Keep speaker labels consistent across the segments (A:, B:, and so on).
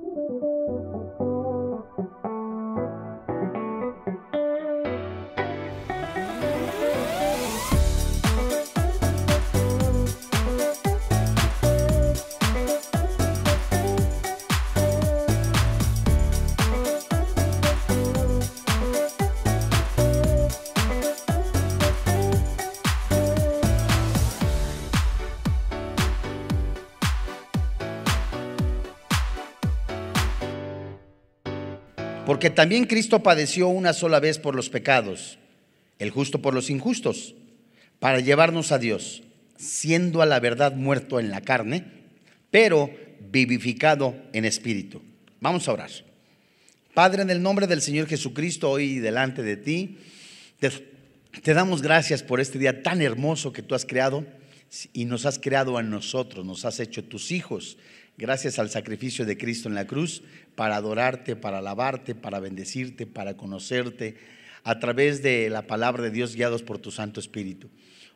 A: Thank you. Porque también Cristo padeció una sola vez por los pecados, el justo por los injustos, para llevarnos a Dios, siendo a la verdad muerto en la carne, pero vivificado en espíritu. Vamos a orar. Padre, en el nombre del Señor Jesucristo, hoy delante de ti, te, damos gracias por este día tan hermoso que tú has creado y nos has creado a nosotros, nos has hecho tus hijos gracias al sacrificio de Cristo en la cruz, para adorarte, para alabarte, para bendecirte, para conocerte, a través de la palabra de Dios guiados por tu Santo Espíritu.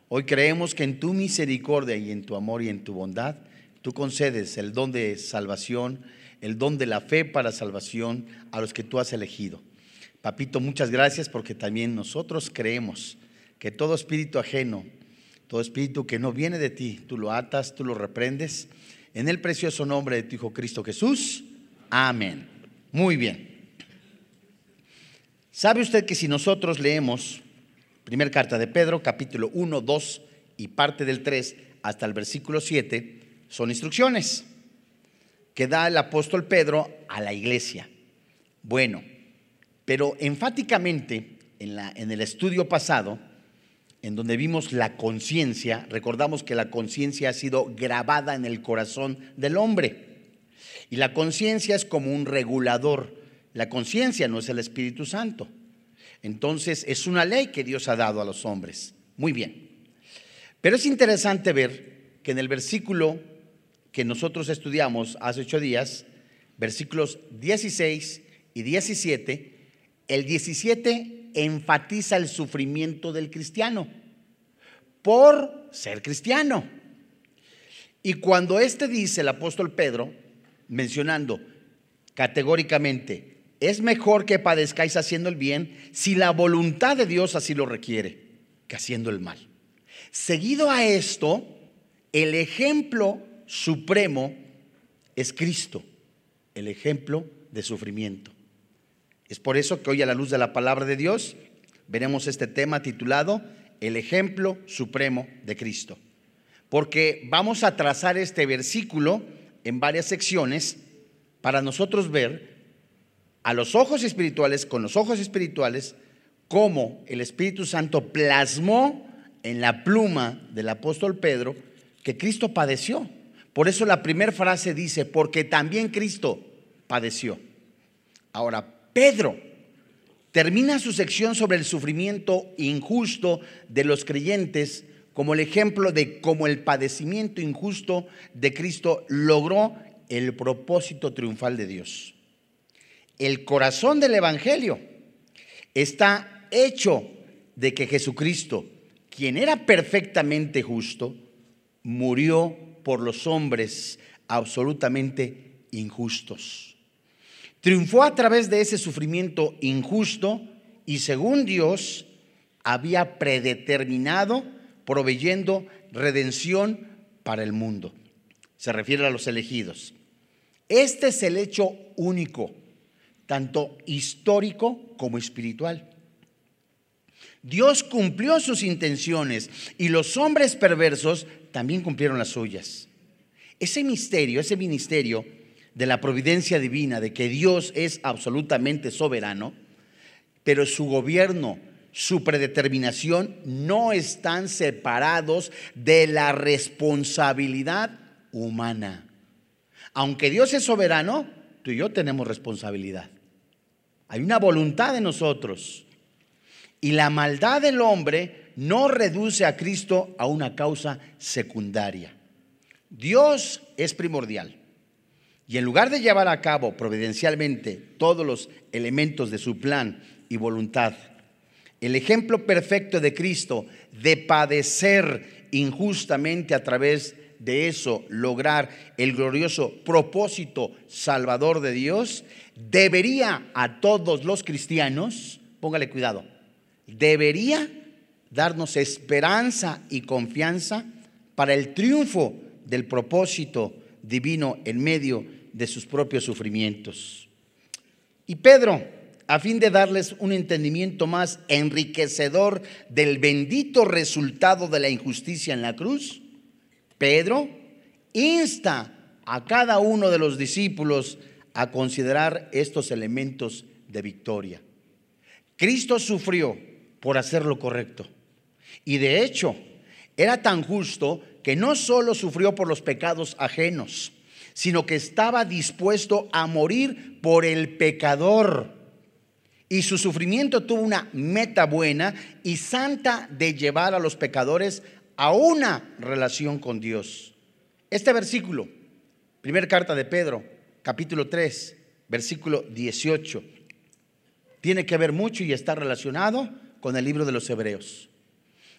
A: Hoy creemos que en tu misericordia y en tu amor y en tu bondad, tú concedes el don de salvación, el don de la fe para salvación a los que tú has elegido. Papito, muchas gracias porque también nosotros creemos que todo espíritu ajeno, todo espíritu que no viene de ti, tú lo atas, tú lo reprendes en el precioso nombre de tu Hijo Cristo Jesús. Amén. Muy bien. ¿Sabe usted que si nosotros leemos primera carta de Pedro, capítulo 1, 2 y parte del 3 hasta el versículo 7, son instrucciones que da el apóstol Pedro a la iglesia? Bueno, pero enfáticamente en, la, en el estudio pasado, en donde vimos la conciencia, recordamos que la conciencia ha sido grabada en el corazón del hombre. Y la conciencia es como un regulador. La conciencia no es el Espíritu Santo. Entonces es una ley que Dios ha dado a los hombres. Muy bien. Pero es interesante ver que en el versículo que nosotros estudiamos hace ocho días, versículos 16 y 17, el 17 enfatiza el sufrimiento del cristiano por ser cristiano. Y cuando este dice el apóstol Pedro, mencionando categóricamente, es mejor que padezcáis haciendo el bien si la voluntad de Dios así lo requiere, que haciendo el mal. Seguido a esto, el ejemplo supremo es Cristo, el ejemplo de sufrimiento. Es por eso que hoy a la luz de la palabra de Dios veremos este tema titulado El ejemplo supremo de Cristo. Porque vamos a trazar este versículo en varias secciones para nosotros ver a los ojos espirituales, con los ojos espirituales, cómo el Espíritu Santo plasmó en la pluma del apóstol Pedro que Cristo padeció. Por eso la primera frase dice, porque también Cristo padeció. Ahora, Pedro termina su sección sobre el sufrimiento injusto de los creyentes como el ejemplo de cómo el padecimiento injusto de Cristo logró el propósito triunfal de Dios. El corazón del Evangelio está hecho de que Jesucristo, quien era perfectamente justo, murió por los hombres absolutamente injustos. Triunfó a través de ese sufrimiento injusto y según Dios había predeterminado proveyendo redención para el mundo. Se refiere a los elegidos. Este es el hecho único, tanto histórico como espiritual. Dios cumplió sus intenciones y los hombres perversos también cumplieron las suyas. Ese misterio, ese ministerio, de la providencia divina, de que Dios es absolutamente soberano, pero su gobierno, su predeterminación no están separados de la responsabilidad humana. Aunque Dios es soberano, tú y yo tenemos responsabilidad. Hay una voluntad de nosotros. Y la maldad del hombre no reduce a Cristo a una causa secundaria. Dios es primordial. Y en lugar de llevar a cabo providencialmente todos los elementos de su plan y voluntad, el ejemplo perfecto de Cristo de padecer injustamente a través de eso lograr el glorioso propósito salvador de Dios, debería a todos los cristianos, póngale cuidado, debería darnos esperanza y confianza para el triunfo del propósito divino en medio de sus propios sufrimientos. Y Pedro, a fin de darles un entendimiento más enriquecedor del bendito resultado de la injusticia en la cruz, Pedro insta a cada uno de los discípulos a considerar estos elementos de victoria. Cristo sufrió por hacer lo correcto. Y de hecho, era tan justo que no solo sufrió por los pecados ajenos, sino que estaba dispuesto a morir por el pecador. Y su sufrimiento tuvo una meta buena y santa de llevar a los pecadores a una relación con Dios. Este versículo, primera carta de Pedro, capítulo 3, versículo 18, tiene que ver mucho y está relacionado con el libro de los Hebreos.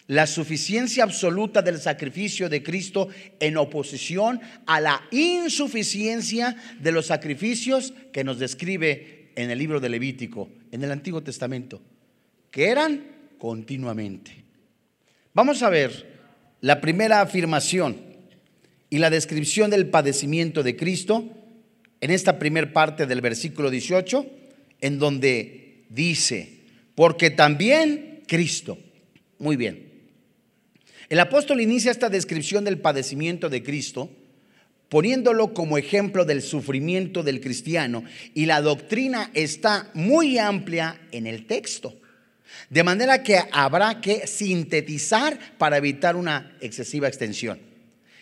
A: La suficiencia absoluta del sacrificio de Cristo en oposición a la insuficiencia de los sacrificios que nos describe en el libro de Levítico, en el Antiguo Testamento, que eran continuamente. Vamos a ver la primera afirmación y la descripción del padecimiento de Cristo en esta primera parte del versículo 18, en donde dice, porque también Cristo, muy bien, el apóstol inicia esta descripción del padecimiento de Cristo poniéndolo como ejemplo del sufrimiento del cristiano y la doctrina está muy amplia en el texto. De manera que habrá que sintetizar para evitar una excesiva extensión.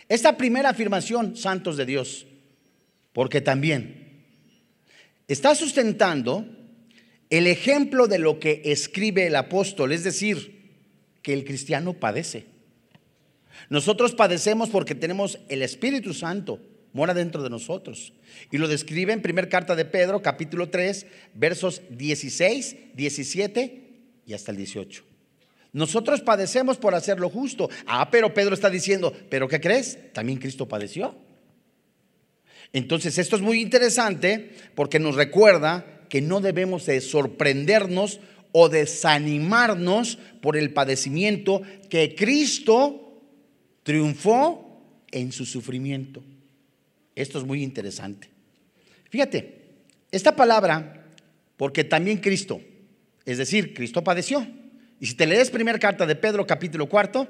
A: Esta primera afirmación, santos de Dios, porque también está sustentando el ejemplo de lo que escribe el apóstol, es decir, que el cristiano padece. Nosotros padecemos porque tenemos el Espíritu Santo, mora dentro de nosotros. Y lo describe en primera carta de Pedro, capítulo 3, versos 16, 17 y hasta el 18. Nosotros padecemos por hacer lo justo. Ah, pero Pedro está diciendo, ¿pero qué crees? También Cristo padeció. Entonces, esto es muy interesante porque nos recuerda que no debemos de sorprendernos o desanimarnos por el padecimiento que Cristo triunfó en su sufrimiento. Esto es muy interesante. Fíjate, esta palabra, porque también Cristo, es decir, Cristo padeció. Y si te lees primera carta de Pedro capítulo cuarto,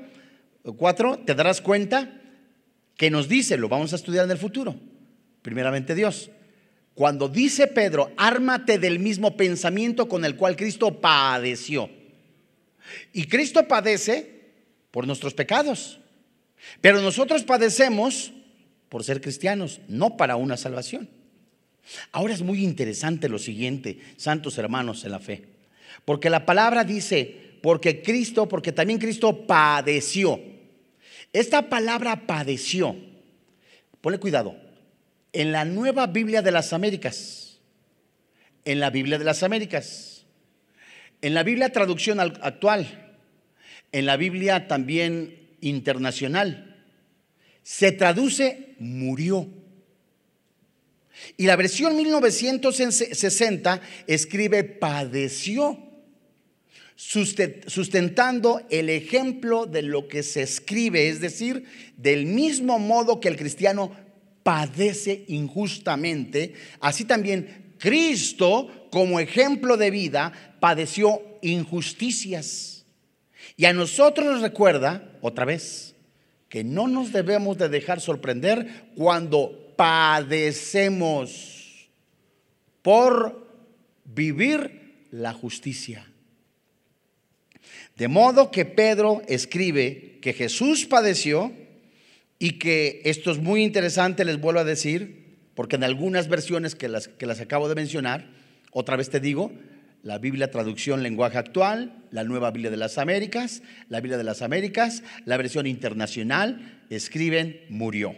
A: 4, te darás cuenta que nos dice, lo vamos a estudiar en el futuro, primeramente Dios. Cuando dice Pedro, ármate del mismo pensamiento con el cual Cristo padeció. Y Cristo padece por nuestros pecados. Pero nosotros padecemos por ser cristianos, no para una salvación. Ahora es muy interesante lo siguiente, santos hermanos en la fe. Porque la palabra dice, porque Cristo, porque también Cristo padeció. Esta palabra padeció, ponle cuidado, en la nueva Biblia de las Américas, en la Biblia de las Américas, en la Biblia traducción actual, en la Biblia también internacional, se traduce murió. Y la versión 1960 escribe padeció, sustentando el ejemplo de lo que se escribe, es decir, del mismo modo que el cristiano padece injustamente, así también Cristo, como ejemplo de vida, padeció injusticias. Y a nosotros nos recuerda, otra vez, que no nos debemos de dejar sorprender cuando padecemos por vivir la justicia. De modo que Pedro escribe que Jesús padeció y que esto es muy interesante, les vuelvo a decir, porque en algunas versiones que las, que las acabo de mencionar, otra vez te digo, la Biblia traducción lenguaje actual, la nueva Biblia de las Américas, la Biblia de las Américas, la versión internacional, escriben murió.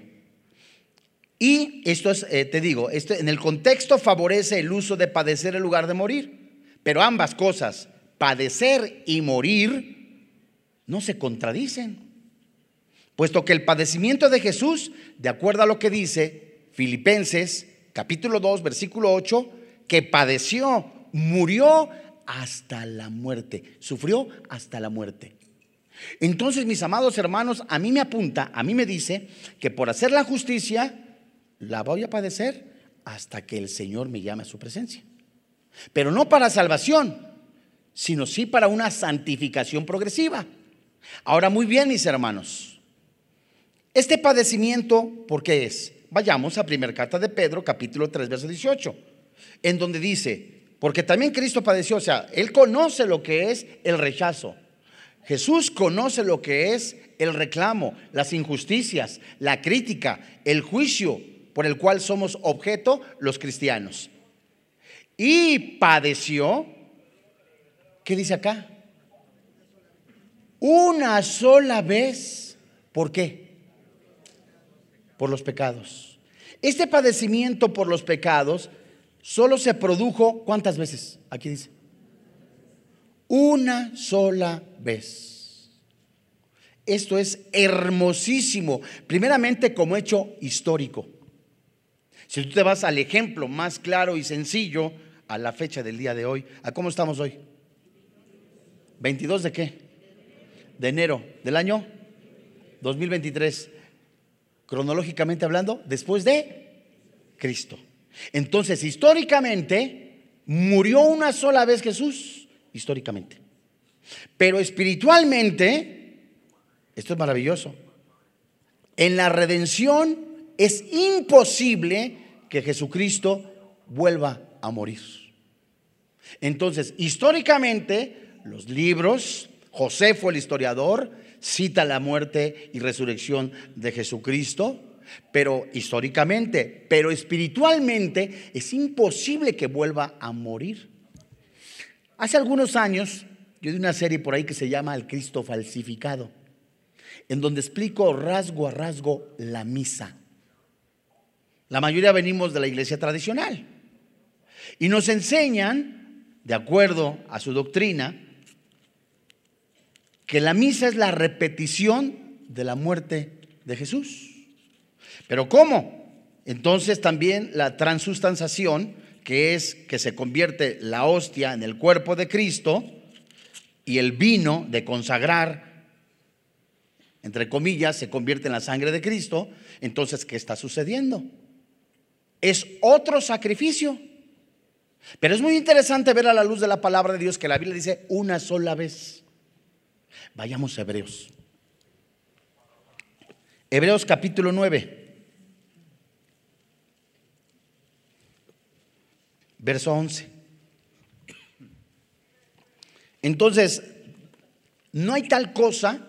A: Y esto es, eh, te digo, esto, en el contexto favorece el uso de padecer en lugar de morir. Pero ambas cosas, padecer y morir, no se contradicen. puesto que el padecimiento de Jesús, de acuerdo a lo que dice Filipenses capítulo 2, versículo 8, que padeció, murió hasta la muerte, sufrió hasta la muerte. Entonces, mis amados hermanos, a mí me apunta, a mí me dice que por hacer la justicia, la voy a padecer hasta que el Señor me llame a su presencia. Pero no para salvación, sino sí para una santificación progresiva. Ahora, muy bien, mis hermanos, este padecimiento, ¿por qué es? Vayamos a primera carta de Pedro, capítulo 3, verso 18, en donde dice, porque también Cristo padeció, o sea, Él conoce lo que es el rechazo. Jesús conoce lo que es el reclamo, las injusticias, la crítica, el juicio por el cual somos objeto los cristianos. Y padeció, ¿qué dice acá? Una sola vez. ¿Por qué? Por los pecados. Este padecimiento por los pecados solo se produjo, ¿cuántas veces? Aquí dice. Una sola vez. Esto es hermosísimo, primeramente como hecho histórico. Si tú te vas al ejemplo más claro y sencillo, a la fecha del día de hoy, ¿a cómo estamos hoy? ¿22 de qué? De enero del año 2023. Cronológicamente hablando, después de Cristo. Entonces, históricamente, murió una sola vez Jesús, históricamente. Pero espiritualmente, esto es maravilloso, en la redención es imposible que Jesucristo vuelva a morir. Entonces, históricamente, los libros, José fue el historiador, cita la muerte y resurrección de Jesucristo, pero históricamente, pero espiritualmente es imposible que vuelva a morir. Hace algunos años yo di una serie por ahí que se llama El Cristo falsificado, en donde explico rasgo a rasgo la misa. La mayoría venimos de la iglesia tradicional y nos enseñan, de acuerdo a su doctrina, que la misa es la repetición de la muerte de Jesús. Pero ¿cómo? Entonces también la transustanciación, que es que se convierte la hostia en el cuerpo de Cristo y el vino de consagrar, entre comillas, se convierte en la sangre de Cristo, entonces ¿qué está sucediendo? Es otro sacrificio. Pero es muy interesante ver a la luz de la palabra de Dios que la Biblia dice una sola vez. Vayamos a Hebreos. Hebreos capítulo 9. verso 11. Entonces, no hay tal cosa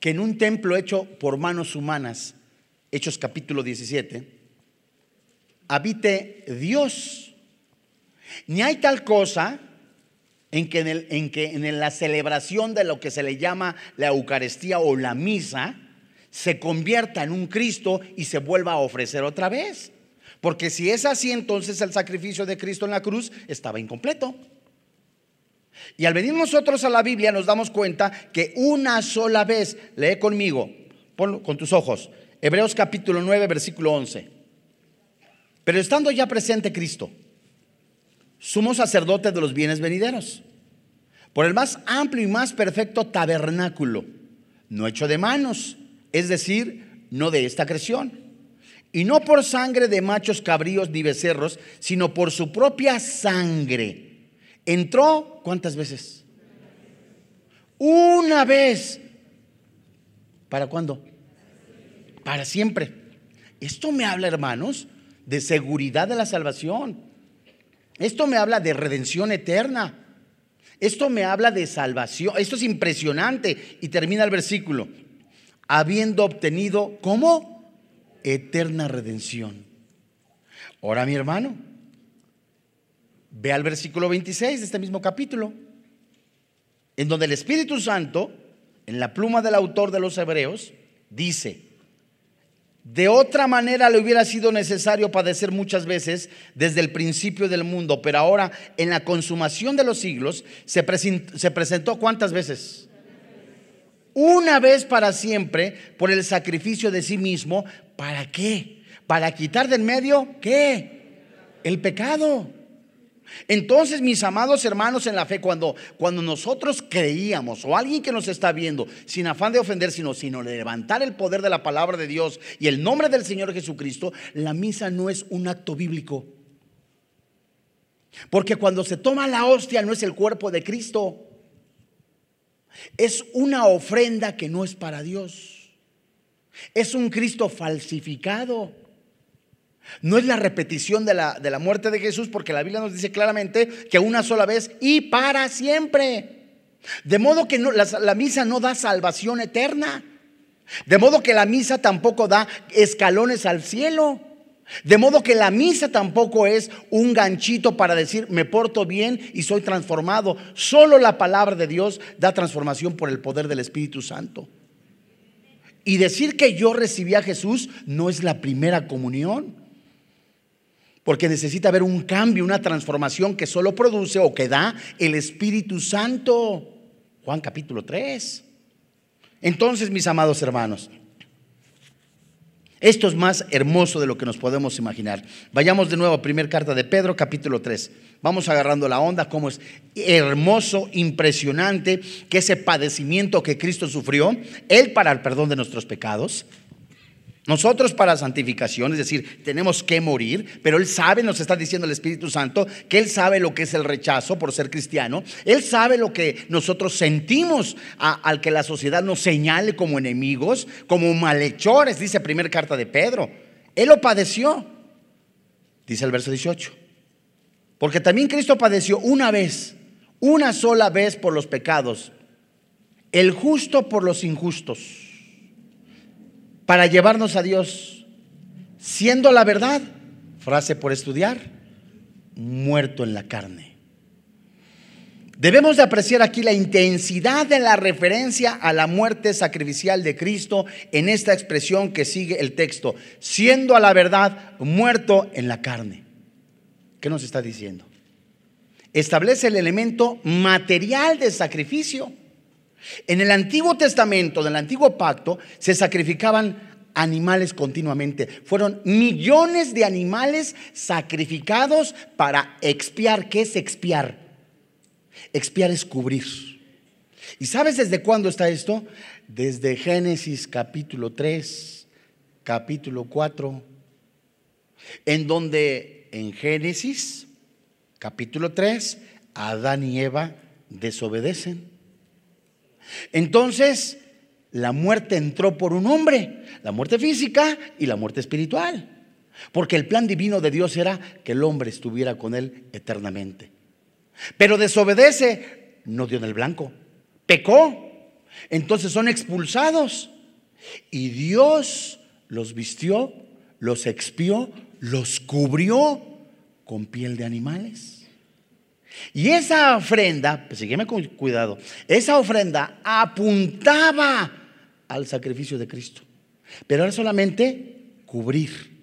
A: que en un templo hecho por manos humanas, Hechos capítulo 17, habite Dios. Ni hay tal cosa en que en, que en la celebración de lo que se le llama la Eucaristía o la misa se convierta en un Cristo y se vuelva a ofrecer otra vez. Porque si es así, entonces el sacrificio de Cristo en la cruz estaba incompleto. Y al venir nosotros a la Biblia nos damos cuenta que una sola vez, lee conmigo, ponlo con tus ojos, Hebreos capítulo 9, versículo 11. Pero estando ya presente Cristo, sumo sacerdote de los bienes venideros, por el más amplio y más perfecto tabernáculo, no hecho de manos, es decir, no de esta creación y no por sangre de machos cabríos ni becerros, sino por su propia sangre. Entró, ¿cuántas veces? Una vez. ¿Para cuándo? Para siempre. Esto me habla, hermanos, de seguridad de la salvación. Esto me habla de redención eterna. Esto me habla de salvación. Esto es impresionante. Y termina el versículo. Habiendo obtenido, ¿cómo? eterna redención. Ahora mi hermano, ve al versículo 26 de este mismo capítulo, en donde el Espíritu Santo, en la pluma del autor de los Hebreos, dice, de otra manera le hubiera sido necesario padecer muchas veces desde el principio del mundo, pero ahora en la consumación de los siglos se presentó, se presentó cuántas veces? una vez para siempre por el sacrificio de sí mismo. ¿Para qué? Para quitar del medio, ¿qué? El pecado. Entonces, mis amados hermanos en la fe, cuando, cuando nosotros creíamos, o alguien que nos está viendo, sin afán de ofender, sino, sino levantar el poder de la palabra de Dios y el nombre del Señor Jesucristo, la misa no es un acto bíblico. Porque cuando se toma la hostia no es el cuerpo de Cristo. Es una ofrenda que no es para Dios. Es un Cristo falsificado. No es la repetición de la, de la, muerte de Jesús porque la Biblia nos dice claramente que una sola vez y para siempre. De modo que la, la misa no da salvación eterna. De modo que la misa tampoco da escalones al cielo. De modo que la misa tampoco es un ganchito para decir me porto bien y soy transformado. Solo la palabra de Dios da transformación por el poder del Espíritu Santo. Y decir que yo recibí a Jesús no es la primera comunión. Porque necesita haber un cambio, una transformación que solo produce o que da el Espíritu Santo. Juan capítulo 3. Entonces, mis amados hermanos, esto es más hermoso de lo que nos podemos imaginar. Vayamos de nuevo a primera carta de Pedro, capítulo 3. Vamos agarrando la onda, cómo es hermoso, impresionante que ese padecimiento que Cristo sufrió, Él para el perdón de nuestros pecados, nosotros para santificación, es decir, tenemos que morir, pero Él sabe, nos está diciendo el Espíritu Santo, que Él sabe lo que es el rechazo por ser cristiano. Él sabe lo que nosotros sentimos al que la sociedad nos señale como enemigos, como malhechores, dice primera carta de Pedro. Él lo padeció, dice el verso 18. Porque también Cristo padeció una vez, una sola vez por los pecados, el justo por los injustos para llevarnos a Dios, siendo la verdad, frase por estudiar, muerto en la carne. Debemos de apreciar aquí la intensidad de la referencia a la muerte sacrificial de Cristo en esta expresión que sigue el texto, siendo a la verdad muerto en la carne. ¿Qué nos está diciendo? Establece el elemento material de sacrificio en el Antiguo Testamento, del Antiguo Pacto, se sacrificaban animales continuamente. Fueron millones de animales sacrificados para expiar. ¿Qué es expiar? Expiar es cubrir. ¿Y sabes desde cuándo está esto? Desde Génesis capítulo 3, capítulo 4, en donde en Génesis capítulo 3, Adán y Eva desobedecen. Entonces, la muerte entró por un hombre, la muerte física y la muerte espiritual. Porque el plan divino de Dios era que el hombre estuviera con él eternamente. Pero desobedece, no dio en el blanco, pecó. Entonces son expulsados. Y Dios los vistió, los expió, los cubrió con piel de animales. Y esa ofrenda, pues sígueme con cuidado, esa ofrenda apuntaba al sacrificio de Cristo. Pero era solamente cubrir.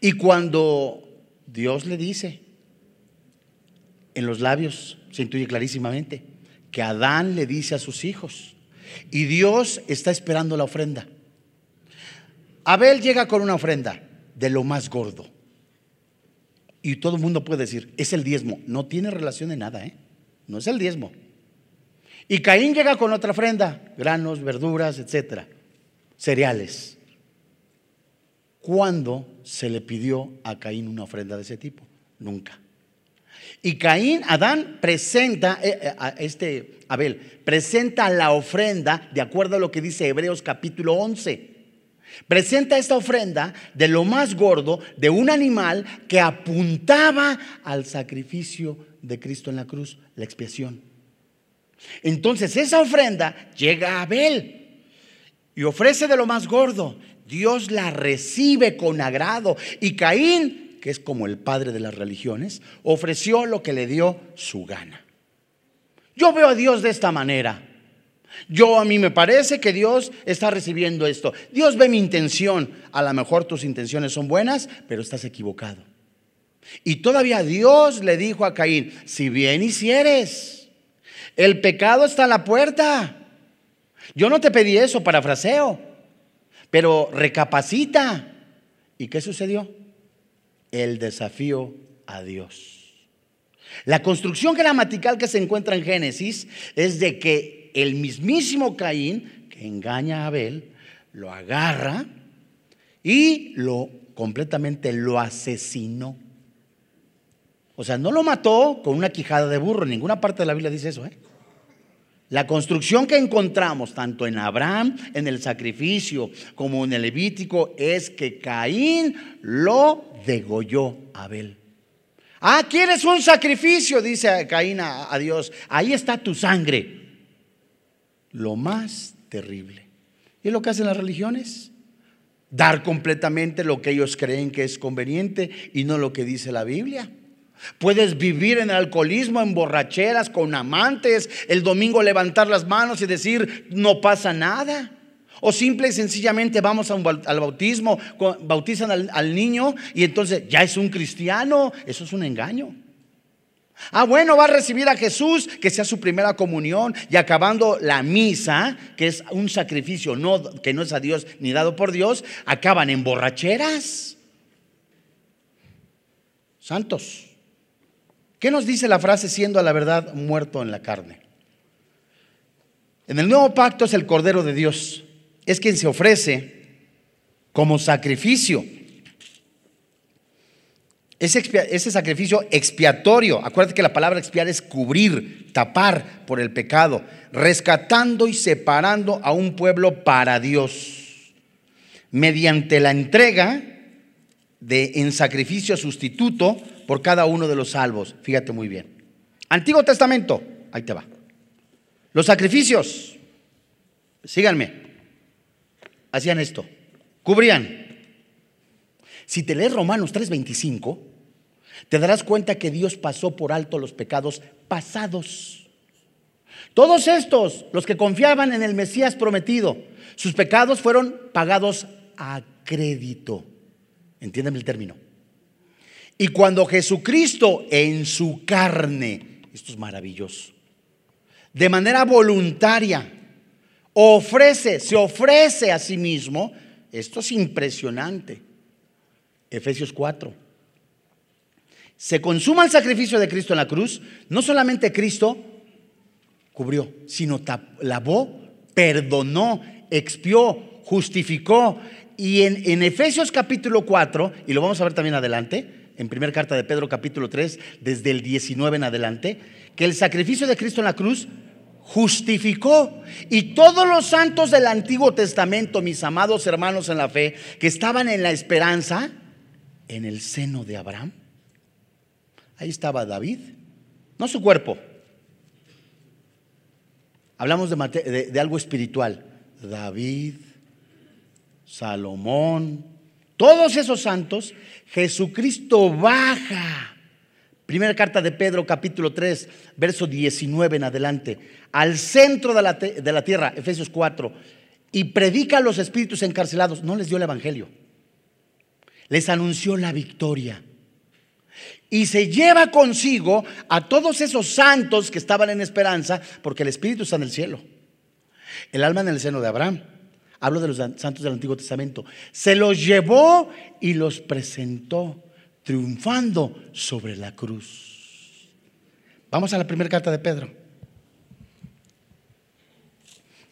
A: Y cuando Dios le dice, en los labios se intuye clarísimamente, que Adán le dice a sus hijos, y Dios está esperando la ofrenda. Abel llega con una ofrenda de lo más gordo. Y todo el mundo puede decir, es el diezmo. No tiene relación de nada, ¿eh? No es el diezmo. Y Caín llega con otra ofrenda, granos, verduras, etcétera, cereales. ¿Cuándo se le pidió a Caín una ofrenda de ese tipo? Nunca. Y Caín, Adán presenta, eh, eh, a este Abel, presenta la ofrenda de acuerdo a lo que dice Hebreos capítulo 11. Presenta esta ofrenda de lo más gordo de un animal que apuntaba al sacrificio de Cristo en la cruz, la expiación. Entonces esa ofrenda llega a Abel y ofrece de lo más gordo. Dios la recibe con agrado. Y Caín, que es como el padre de las religiones, ofreció lo que le dio su gana. Yo veo a Dios de esta manera. Yo a mí me parece que Dios está recibiendo esto. Dios ve mi intención. A lo mejor tus intenciones son buenas, pero estás equivocado. Y todavía Dios le dijo a Caín, si bien hicieres, el pecado está a la puerta. Yo no te pedí eso, parafraseo, pero recapacita. ¿Y qué sucedió? El desafío a Dios. La construcción gramatical que se encuentra en Génesis es de que el mismísimo Caín, que engaña a Abel, lo agarra y lo completamente lo asesinó. O sea, no lo mató con una quijada de burro, en ninguna parte de la Biblia dice eso. ¿eh? La construcción que encontramos tanto en Abraham, en el sacrificio, como en el Levítico, es que Caín lo degolló a Abel. Ah, ¿quieres un sacrificio? Dice Caín a, a Dios. Ahí está tu sangre. Lo más terrible. ¿Y es lo que hacen las religiones? Dar completamente lo que ellos creen que es conveniente y no lo que dice la Biblia. Puedes vivir en alcoholismo, en borracheras, con amantes, el domingo levantar las manos y decir, no pasa nada. O simple y sencillamente vamos al bautismo, bautizan al niño y entonces ya es un cristiano. Eso es un engaño. Ah, bueno, va a recibir a Jesús, que sea su primera comunión, y acabando la misa, que es un sacrificio no, que no es a Dios ni dado por Dios, acaban en borracheras. Santos. ¿Qué nos dice la frase siendo a la verdad muerto en la carne? En el nuevo pacto es el Cordero de Dios, es quien se ofrece como sacrificio ese, sacrificio expiatorio, acuérdate que la palabra expiar es cubrir, tapar por el pecado, rescatando y separando a un pueblo para Dios, mediante la entrega de, en sacrificio sustituto por cada uno de los salvos. Fíjate muy bien. Antiguo Testamento, ahí te va. Los sacrificios, síganme, hacían esto, cubrían si te lees Romanos 3:25, te darás cuenta que Dios pasó por alto los pecados pasados. Todos estos, los que confiaban en el Mesías prometido, sus pecados fueron pagados a crédito. Entiéndeme el término. Y cuando Jesucristo en su carne, esto es maravilloso, de manera voluntaria, ofrece, se ofrece a sí mismo, esto es impresionante. Efesios 4. Se consuma el sacrificio de Cristo en la cruz. No solamente Cristo cubrió, sino lavó, perdonó, expió, justificó. Y en, en, Efesios capítulo 4, y lo vamos a ver también adelante, en primera carta de Pedro capítulo 3, desde el 19 en adelante, que el sacrificio de Cristo en la cruz justificó. Y todos los santos del Antiguo Testamento, mis amados hermanos en la fe, que estaban en la esperanza, en el seno de Abraham. Ahí estaba David, no su cuerpo. Hablamos de, algo espiritual. David, Salomón, todos esos santos, Jesucristo baja. Primera carta de Pedro, capítulo 3, verso 19 en adelante, al centro de la, de la tierra, Efesios 4, y predica a los espíritus encarcelados. No les dio el evangelio les anunció la victoria. Y se lleva consigo a todos esos santos que estaban en esperanza, porque el Espíritu está en el cielo. El alma en el seno de Abraham. Hablo de los santos del Antiguo Testamento. Se los llevó y los presentó, triunfando sobre la cruz. Vamos a la primera carta de Pedro.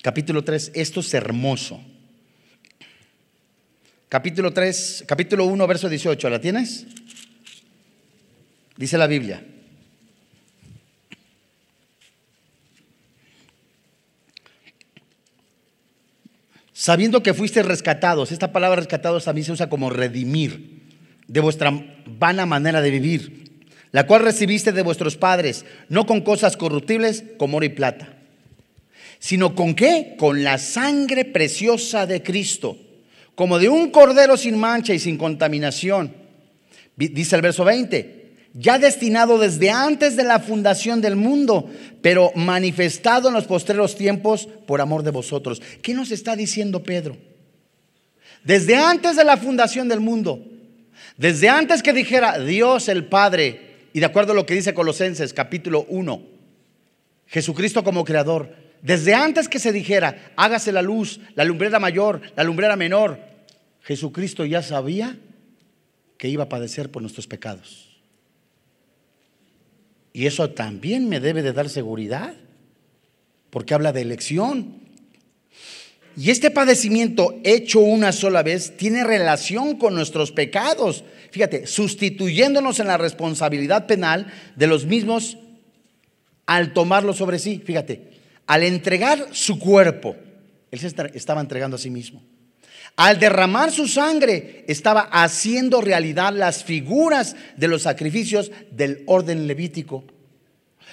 A: Capítulo 3. Esto es hermoso. Capítulo 3, capítulo 1, verso 18. ¿La tienes? Dice la Biblia. Sabiendo que fuiste rescatados, esta palabra rescatados también se usa como redimir de vuestra vana manera de vivir, la cual recibiste de vuestros padres, no con cosas corruptibles como oro y plata, sino con qué? Con la sangre preciosa de Cristo como de un cordero sin mancha y sin contaminación. Dice el verso 20, ya destinado desde antes de la fundación del mundo, pero manifestado en los postreros tiempos por amor de vosotros. ¿Qué nos está diciendo Pedro? Desde antes de la fundación del mundo, desde antes que dijera Dios el Padre, y de acuerdo a lo que dice Colosenses capítulo 1, Jesucristo como creador, Desde antes que se dijera, hágase la luz, la lumbrera mayor, la lumbrera menor, Jesucristo ya sabía que iba a padecer por nuestros pecados. Y eso también me debe de dar seguridad, porque habla de elección. Y este padecimiento hecho una sola vez tiene relación con nuestros pecados. Fíjate, sustituyéndonos en la responsabilidad penal de los mismos al tomarlo sobre sí. Fíjate, al entregar su cuerpo, él se estaba entregando a sí mismo. Al derramar su sangre, estaba haciendo realidad las figuras de los sacrificios del orden levítico.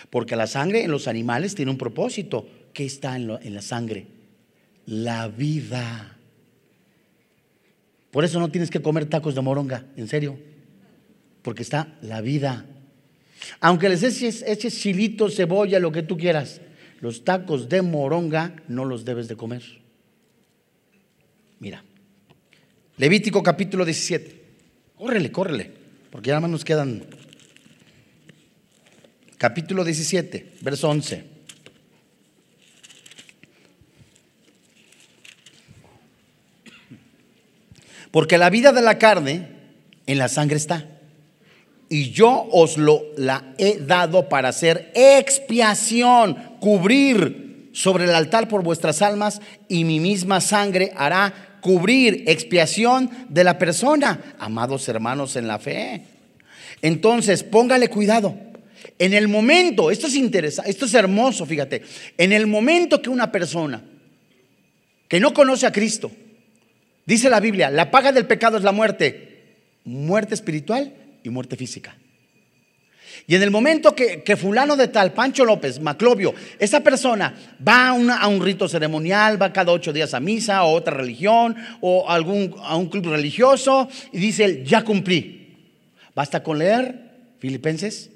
A: Porque la sangre en los animales tiene un propósito. ¿Qué está en, la sangre? La vida. Por eso no tienes que comer tacos de moronga, en serio. Porque está la vida. Aunque les eches, eches chilito, cebolla, lo que tú quieras, los tacos de moronga no los debes de comer. Mira, Levítico capítulo 17. Córrele, córrele, porque ya nada más nos quedan. Capítulo 17, verso 11. Porque la vida de la carne en la sangre está. Y yo os lo la he dado para hacer expiación, cubrir sobre el altar por vuestras almas, y mi misma sangre hará cubrir, expiación de la persona, amados hermanos en la fe. Entonces, póngale cuidado. En el momento, esto es interesante, esto es hermoso, fíjate, en el momento que una persona que no conoce a Cristo, dice la Biblia, la paga del pecado es la muerte, muerte espiritual y muerte física. Y en el momento que, fulano de tal, Pancho López, Maclovio, esa persona va a, un rito ceremonial, va cada ocho días a misa o otra religión o algún, a un club religioso y dice, ya cumplí. Basta con leer Filipenses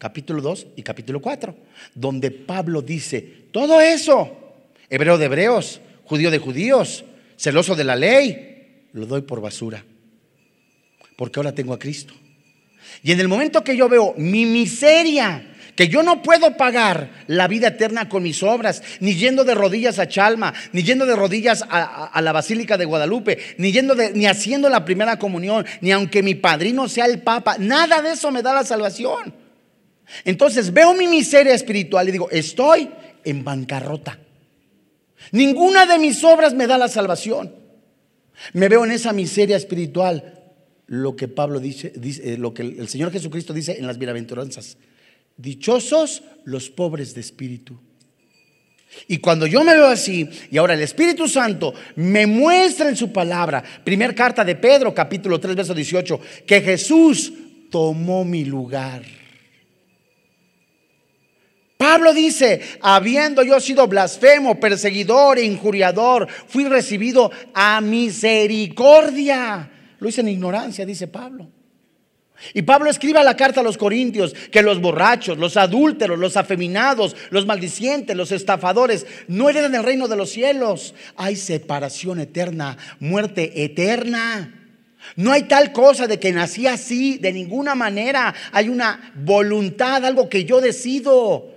A: capítulo 2 y capítulo 4, donde Pablo dice, todo eso, hebreo de hebreos, judío de judíos, celoso de la ley, lo doy por basura, porque ahora tengo a Cristo. Y en el momento que yo veo mi miseria, que yo no puedo pagar la vida eterna con mis obras, ni yendo de rodillas a Chalma, ni yendo de rodillas a, la Basílica de Guadalupe, ni yendo de, ni haciendo la primera comunión, ni aunque mi padrino sea el Papa, nada de eso me da la salvación. Entonces veo mi miseria espiritual y digo, estoy en bancarrota. Ninguna de mis obras me da la salvación. Me veo en esa miseria espiritual lo que Pablo dice, dice eh, lo que el Señor Jesucristo dice en las bienaventuranzas. Dichosos los pobres de espíritu. Y cuando yo me veo así, y ahora el Espíritu Santo me muestra en su palabra, primer carta de Pedro, capítulo 3, verso 18, que Jesús tomó mi lugar. Pablo dice, habiendo yo sido blasfemo, perseguidor e injuriador, fui recibido a misericordia lo hice en ignorancia, dice Pablo. Y Pablo escribe la carta a los corintios que los borrachos, los adúlteros, los afeminados, los maldicientes, los estafadores no heredan el reino de los cielos. Hay separación eterna, muerte eterna. No hay tal cosa de que nací así, de ninguna manera. Hay una voluntad, algo que yo decido.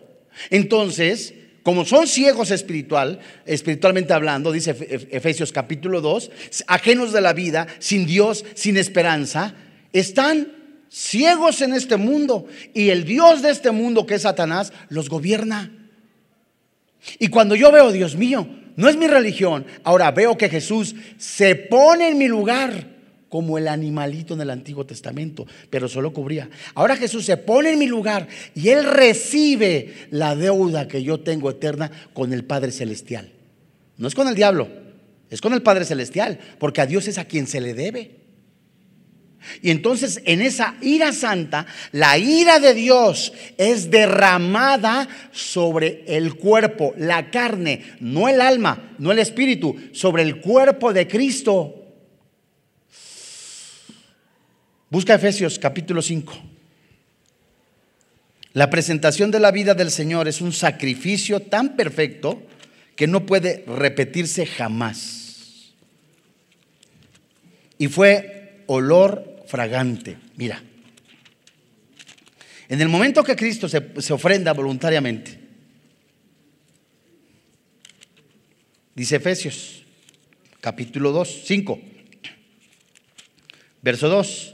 A: Entonces, como son ciegos espiritual, espiritualmente hablando, dice Efesios capítulo 2, ajenos de la vida, sin Dios, sin esperanza, están ciegos en este mundo y el Dios de este mundo que es Satanás los gobierna. Y cuando yo veo, Dios mío, no es mi religión, ahora veo que Jesús se pone en mi lugar como el animalito en el Antiguo Testamento, pero solo cubría. Ahora Jesús se pone en mi lugar y Él recibe la deuda que yo tengo eterna con el Padre Celestial. No es con el diablo, es con el Padre Celestial, porque a Dios es a quien se le debe. Y entonces en esa ira santa, la ira de Dios es derramada sobre el cuerpo, la carne, no el alma, no el espíritu, sobre el cuerpo de Cristo. Busca Efesios capítulo 5. La presentación de la vida del Señor es un sacrificio tan perfecto que no puede repetirse jamás. Y fue olor fragante. Mira, en el momento que Cristo se, se ofrenda voluntariamente, Dice Efesios, capítulo 2, 5, verso 2.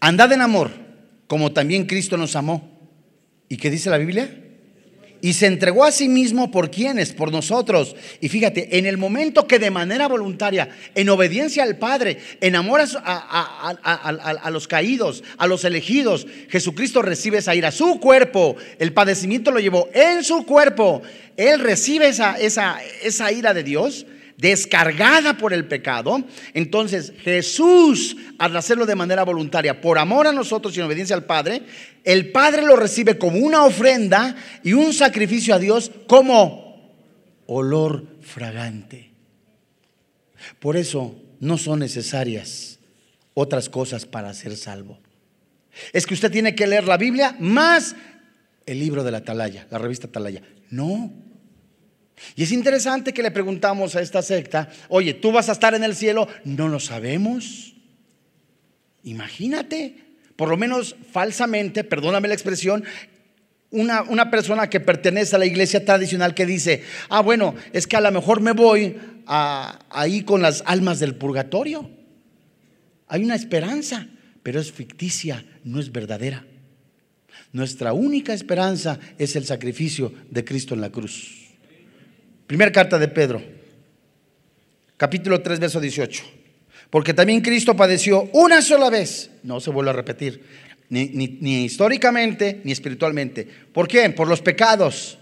A: Andad en amor, como también Cristo nos amó. ¿Y qué dice la Biblia? y se entregó a sí mismo por quienes, por nosotros. Y fíjate, en el momento que de manera voluntaria, en obediencia al Padre, en amor a, los caídos, a los elegidos, Jesucristo recibe esa ira, su cuerpo, el padecimiento lo llevó en su cuerpo. Él recibe esa, esa, esa ira de Dios descargada por el pecado. Entonces Jesús, al hacerlo de manera voluntaria, por amor a nosotros y en obediencia al Padre, el Padre lo recibe como una ofrenda y un sacrificio a Dios como olor fragante. Por eso no son necesarias otras cosas para ser salvo. Es que usted tiene que leer la Biblia más el libro de la Atalaya, la revista Atalaya. No. Y es interesante que le preguntamos a esta secta, oye, ¿tú vas a estar en el cielo? No lo sabemos. Imagínate, por lo menos falsamente, perdóname la expresión, una, una, persona que pertenece a la iglesia tradicional que dice, ah, bueno, es que a lo mejor me voy ahí con las almas del purgatorio. Hay una esperanza, pero es ficticia, no es verdadera. Nuestra única esperanza es el sacrificio de Cristo en la cruz. Primera carta de Pedro, capítulo 3, verso 18. Porque también Cristo padeció una sola vez, no se vuelve a repetir, ni, históricamente ni espiritualmente. ¿Por qué? Por los pecados.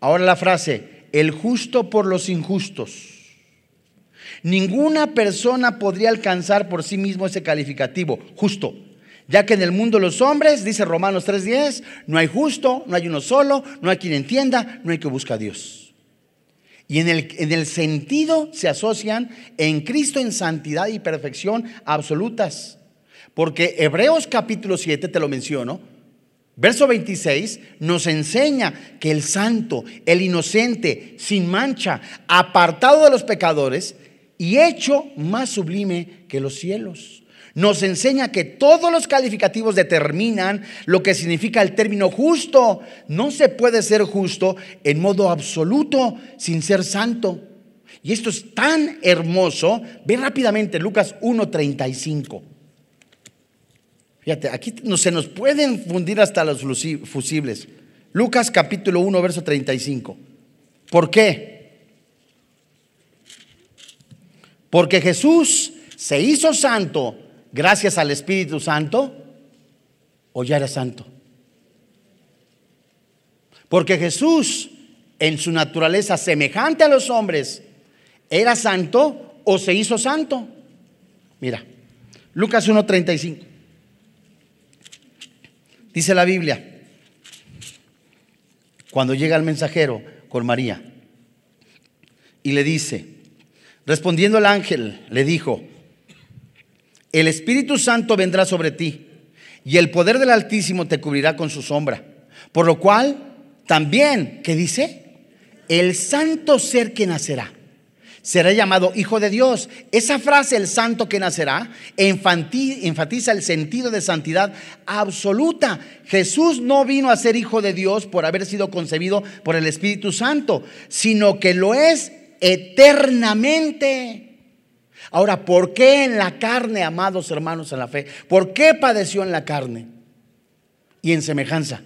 A: Ahora la frase, el justo por los injustos. Ninguna persona podría alcanzar por sí mismo ese calificativo, justo. Ya que en el mundo los hombres, dice Romanos 3:10, no hay justo, no hay uno solo, no hay quien entienda, no hay que buscar a Dios. Y en el, en el sentido se asocian en Cristo en santidad y perfección absolutas. Porque Hebreos capítulo 7, te lo menciono, verso 26, nos enseña que el santo, el inocente, sin mancha, apartado de los pecadores y hecho más sublime que los cielos nos enseña que todos los calificativos determinan lo que significa el término justo. No se puede ser justo en modo absoluto sin ser santo. Y esto es tan hermoso. Ve rápidamente Lucas 1.35. Fíjate, aquí no, se nos pueden fundir hasta los fusibles. Lucas capítulo 1, verso 35. ¿Por qué? Porque Jesús se hizo santo gracias al Espíritu Santo o ya era santo? Porque Jesús, en su naturaleza semejante a los hombres, ¿era santo o se hizo santo? Mira, Lucas 1.35. Dice la Biblia, cuando llega el mensajero con María y le dice, respondiendo el ángel, le dijo, el Espíritu Santo vendrá sobre ti y el poder del Altísimo te cubrirá con su sombra. Por lo cual, también, ¿qué dice? El santo ser que nacerá será llamado Hijo de Dios. Esa frase, el santo que nacerá, enfatiza el sentido de santidad absoluta. Jesús no vino a ser Hijo de Dios por haber sido concebido por el Espíritu Santo, sino que lo es eternamente. Ahora, ¿por qué en la carne, amados hermanos en la fe? ¿Por qué padeció en la carne y en semejanza?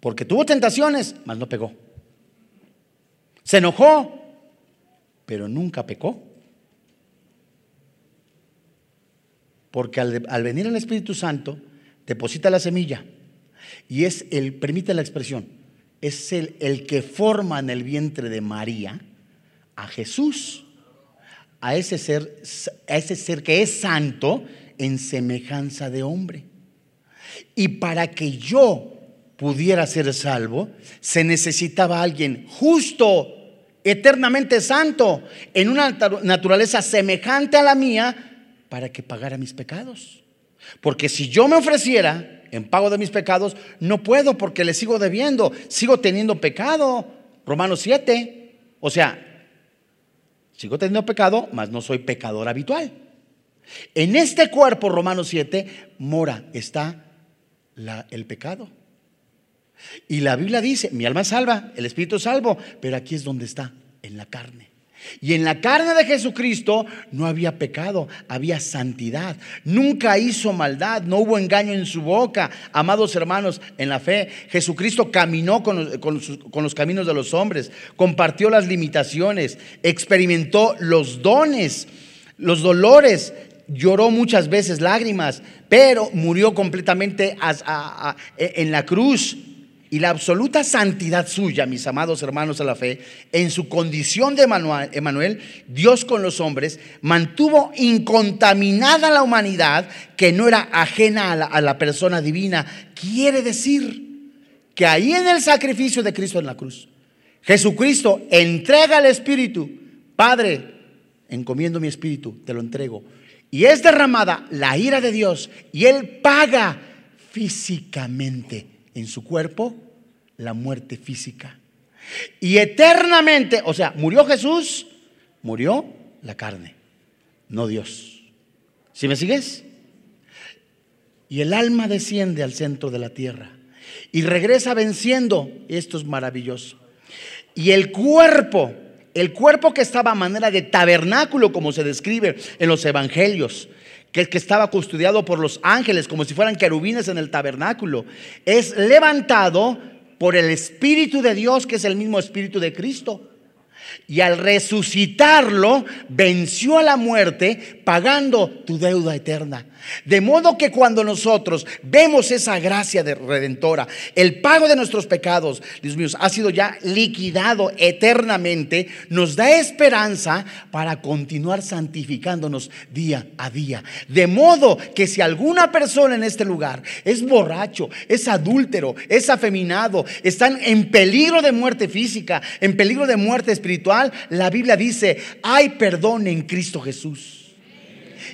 A: Porque tuvo tentaciones, mas no pegó. Se enojó, pero nunca pecó. Porque al, venir el Espíritu Santo, deposita la semilla y es el, permite la expresión, es el, el que forma en el vientre de María a Jesús a ese ser, a ese ser que es santo en semejanza de hombre. Y para que yo pudiera ser salvo, se necesitaba alguien justo, eternamente santo, en una naturaleza semejante a la mía, para que pagara mis pecados. Porque si yo me ofreciera en pago de mis pecados, no puedo porque le sigo debiendo, sigo teniendo pecado. Romanos 7. O sea, Sigo teniendo pecado, mas no soy pecador habitual. En este cuerpo, Romanos 7, mora, está el pecado. Y la Biblia dice, mi alma salva, el espíritu salvo, pero aquí es donde está, en la carne. Y en la carne de Jesucristo no había pecado, había santidad. Nunca hizo maldad, no hubo engaño en su boca. Amados hermanos, en la fe, Jesucristo caminó con, los caminos de los hombres, compartió las limitaciones, experimentó los dones, los dolores, lloró muchas veces lágrimas, pero murió completamente en la cruz. Y la absoluta santidad suya, mis amados hermanos de la fe, en su condición de Emanuel, Dios con los hombres, mantuvo incontaminada la humanidad que no era ajena a la, a la persona divina. Quiere decir que ahí en el sacrificio de Cristo en la cruz, Jesucristo entrega el Espíritu. Padre, encomiendo mi Espíritu, te lo entrego y es derramada la ira de Dios y Él paga físicamente en su cuerpo la muerte física. Y eternamente, o sea, murió Jesús, murió la carne, no Dios. ¿Sí me sigues? Y el alma desciende al centro de la tierra y regresa venciendo. Esto es maravilloso. Y el cuerpo el cuerpo que estaba a manera de tabernáculo, como se describe en los evangelios, que, estaba custodiado por los ángeles, como si fueran querubines en el tabernáculo, es levantado por el Espíritu de Dios, que es el mismo Espíritu de Cristo. Y al resucitarlo, venció a la muerte, pagando tu deuda eterna. De modo que cuando nosotros vemos esa gracia de redentora, el pago de nuestros pecados, Dios mío, ha sido ya liquidado eternamente, nos da esperanza para continuar santificándonos día a día. De modo que si alguna persona en este lugar es borracho, es adúltero, es afeminado, están en peligro de muerte física, en peligro de muerte espiritual, la Biblia dice, hay perdón en Cristo Jesús.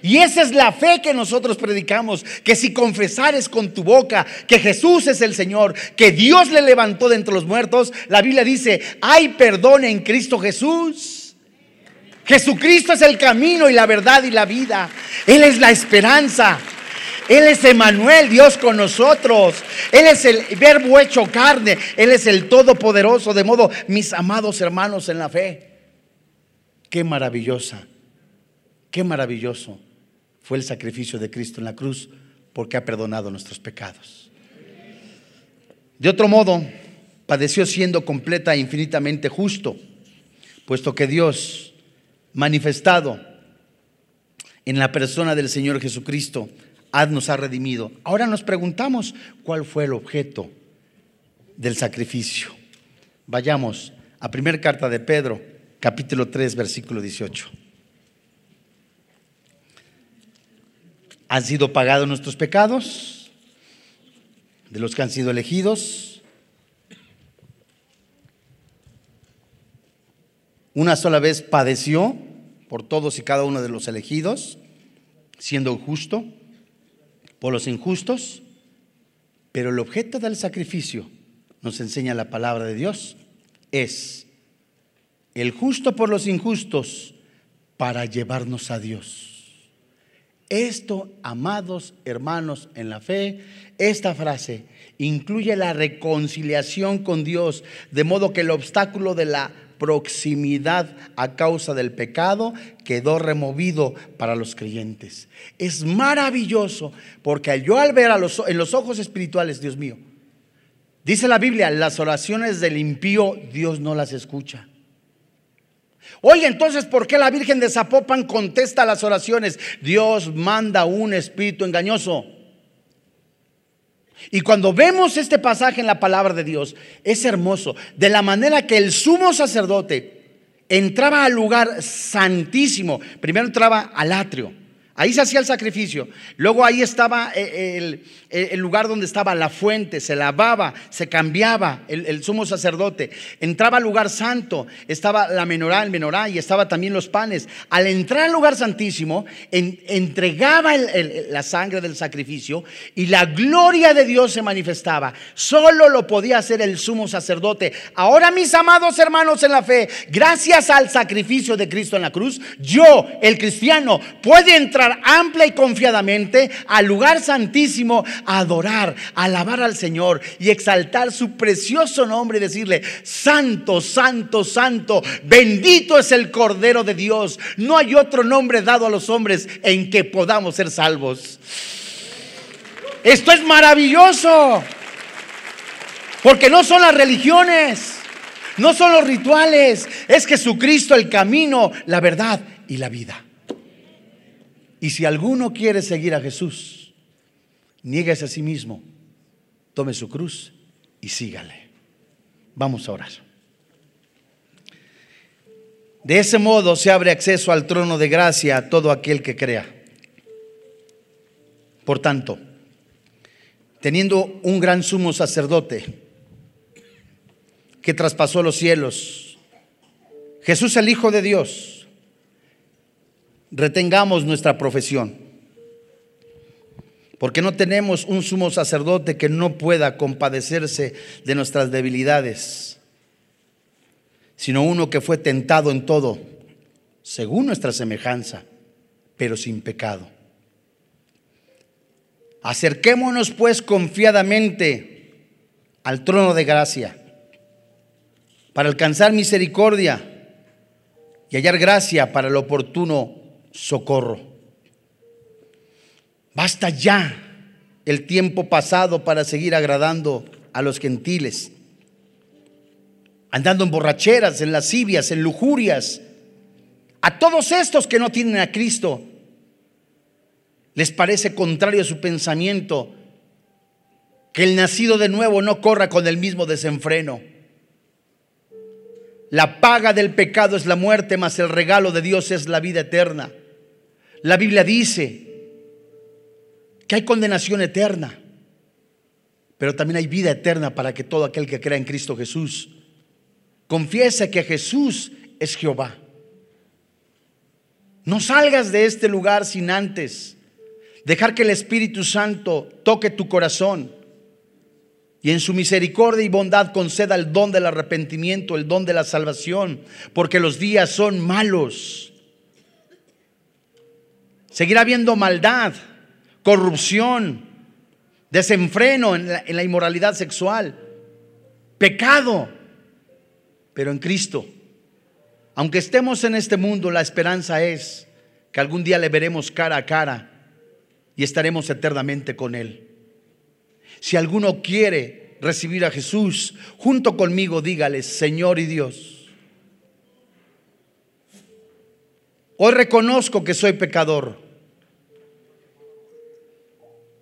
A: Y esa es la fe que nosotros predicamos, que si confesares con tu boca que Jesús es el Señor, que Dios le levantó de entre los muertos, la Biblia dice, hay perdón en Cristo Jesús. Jesucristo es el camino y la verdad y la vida. Él es la esperanza. Él es Emanuel, Dios con nosotros. Él es el verbo hecho carne. Él es el todopoderoso. De modo, mis amados hermanos en la fe. Qué maravillosa. Qué maravilloso fue el sacrificio de Cristo en la cruz porque ha perdonado nuestros pecados. De otro modo, padeció siendo completa e infinitamente justo, puesto que Dios, manifestado en la persona del Señor Jesucristo, nos ha redimido. Ahora nos preguntamos cuál fue el objeto del sacrificio. Vayamos a primera carta de Pedro, capítulo 3, versículo 18. han sido pagados nuestros pecados, de los que han sido elegidos. Una sola vez padeció por todos y cada uno de los elegidos, siendo justo por los injustos, pero el objeto del sacrificio, nos enseña la palabra de Dios, es el justo por los injustos para llevarnos a Dios. Esto, amados hermanos en la fe, esta frase incluye la reconciliación con Dios, de modo que el obstáculo de la proximidad a causa del pecado quedó removido para los creyentes. Es maravilloso porque yo al ver a los, en los ojos espirituales, Dios mío, dice la Biblia, las oraciones del impío Dios no las escucha. Oye, entonces, ¿por qué la Virgen de Zapopan contesta las oraciones? Dios manda un espíritu engañoso. Y cuando vemos este pasaje en la palabra de Dios, es hermoso. De la manera que el sumo sacerdote entraba al lugar santísimo, primero entraba al atrio. Ahí se hacía el sacrificio. Luego ahí estaba eh, el, lugar donde estaba la fuente, se lavaba, se cambiaba el, sumo sacerdote. Entraba al lugar santo, estaba la menorá, el menorá y estaba también los panes. Al entrar al lugar santísimo, entregaba la sangre del sacrificio y la gloria de Dios se manifestaba. Solo lo podía hacer el sumo sacerdote. Ahora, mis amados hermanos en la fe, gracias al sacrificio de Cristo en la cruz, yo, el cristiano, puede entrar amplia y confiadamente al lugar santísimo adorar, alabar al Señor y exaltar su precioso nombre y decirle, Santo, Santo, Santo, bendito es el Cordero de Dios. No hay otro nombre dado a los hombres en que podamos ser salvos. Esto es maravilloso. Porque no son las religiones, no son los rituales, es Jesucristo el camino, la verdad y la vida. Y si alguno quiere seguir a Jesús, nieguese a sí mismo, tome su cruz y sígale. Vamos a orar. De ese modo se abre acceso al trono de gracia a todo aquel que crea. Por tanto, teniendo un gran sumo sacerdote que traspasó los cielos, Jesús el Hijo de Dios, retengamos nuestra profesión, porque no tenemos un sumo sacerdote que no pueda compadecerse de nuestras debilidades, sino uno que fue tentado en todo, según nuestra semejanza, pero sin pecado. Acerquémonos pues confiadamente al trono de gracia para alcanzar misericordia y hallar gracia para el oportuno socorro. Basta ya el tiempo pasado para seguir agradando a los gentiles, andando en borracheras, en lascivias, en lujurias, a todos estos que no tienen a Cristo les parece contrario a su pensamiento que el nacido de nuevo no corra con el mismo desenfreno. La paga del pecado es la muerte, mas el regalo de Dios es la vida eterna. La Biblia dice que hay condenación eterna, pero también hay vida eterna para que todo aquel que crea en Cristo Jesús confiese que Jesús es Jehová. No salgas de este lugar sin antes Dejar que el Espíritu Santo toque tu corazón y en su misericordia y bondad conceda el don del arrepentimiento, el don de la salvación, porque los días son malos. Seguirá habiendo maldad, corrupción, desenfreno en la, inmoralidad sexual, pecado, pero en Cristo. Aunque estemos en este mundo, la esperanza es que algún día le veremos cara a cara y estaremos eternamente con Él. Si alguno quiere recibir a Jesús, junto conmigo dígale, Señor y Dios, hoy reconozco que soy pecador,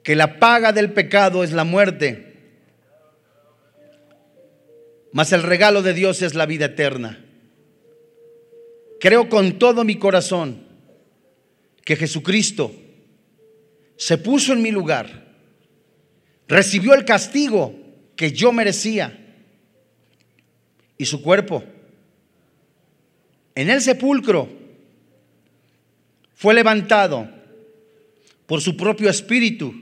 A: que la paga del pecado es la muerte, mas el regalo de Dios es la vida eterna. Creo con todo mi corazón que Jesucristo se puso en mi lugar, recibió el castigo que yo merecía y su cuerpo en el sepulcro fue levantado por su propio espíritu,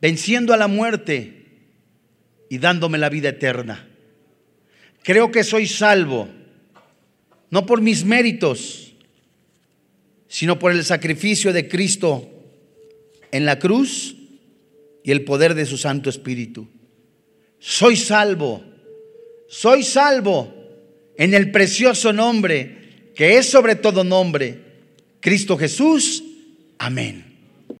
A: venciendo a la muerte y dándome la vida eterna. Creo que soy salvo, no por mis méritos, sino por el sacrificio de Cristo en la cruz y el poder de su Santo Espíritu. Soy salvo, soy salvo en el precioso nombre que es sobre todo nombre, Cristo Jesús. Amén.